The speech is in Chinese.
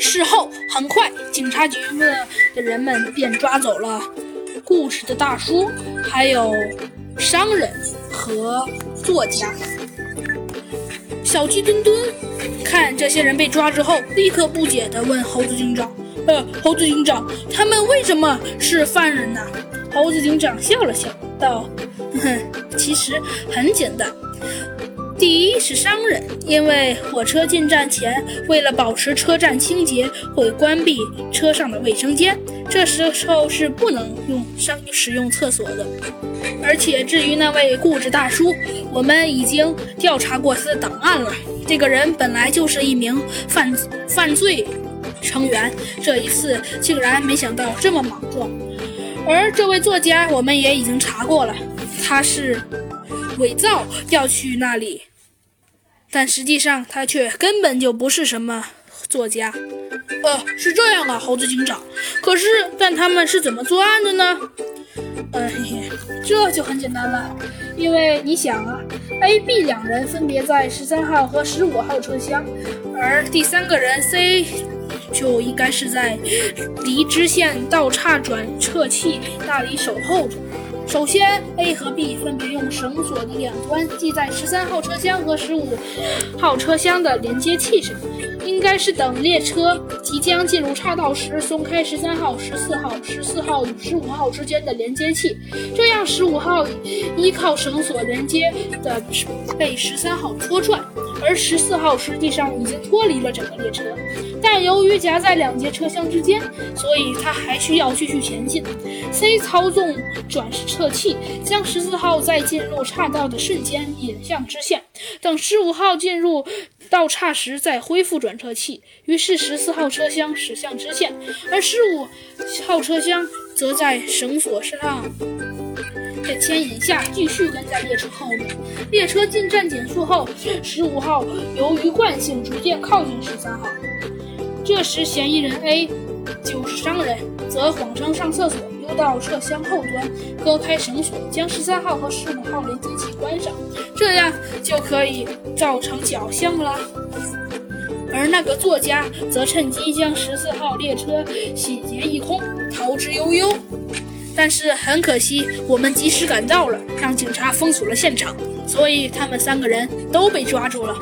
事后，很快警察局的人们便抓走了故事的大叔，还有商人和作家。小鸡墩墩看这些人被抓之后，立刻不解地问猴子警长：“呃，猴子警长，他们为什么是犯人呢？”猴子警长笑了笑，道：“哼，其实很简单。”第一是商人，因为火车进站前，为了保持车站清洁，会关闭车上的卫生间，这时候是不能用商使用厕所的。而且至于那位固执大叔，我们已经调查过他的档案了，这个人本来就是一名犯犯罪成员，这一次竟然没想到这么莽撞。而这位作家，我们也已经查过了，他是伪造要去那里。但实际上，他却根本就不是什么作家。呃，是这样啊，猴子警长。可是，但他们是怎么作案的呢？呃，嘿嘿，这就很简单了。因为你想啊，A、B 两人分别在十三号和十五号车厢，而第三个人 C 就应该是在离支线道岔转撤器那里守候着。首先，A 和 B 分别用绳索的两端系在十三号车厢和十五号车厢的连接器上，应该是等列车即将进入岔道时，松开十三号、十四号、十四号与十五号之间的连接器，这样十五号依靠绳索连接的被十三号拖拽，而十四号实际上已经脱离了整个列车，但由于夹在两节车厢之间，所以它还需要继续前进。C 操纵转撤器，将十四号在进入岔道的瞬间引向支线，等十五号进入道岔时再恢复转车器。于是十四号车厢驶向支线，而十五号车厢则在绳索上牵引下继续跟在列车后面。列车进站减速后，十五号由于惯性逐渐靠近十三号。这时嫌疑人 A 就是商人，则谎称上厕所。溜到车厢后端，割开绳索，将十三号和十五号连接器关上，这样就可以造成假象了。而那个作家则趁机将十四号列车洗劫一空，逃之悠悠。但是很可惜，我们及时赶到了，让警察封锁了现场，所以他们三个人都被抓住了。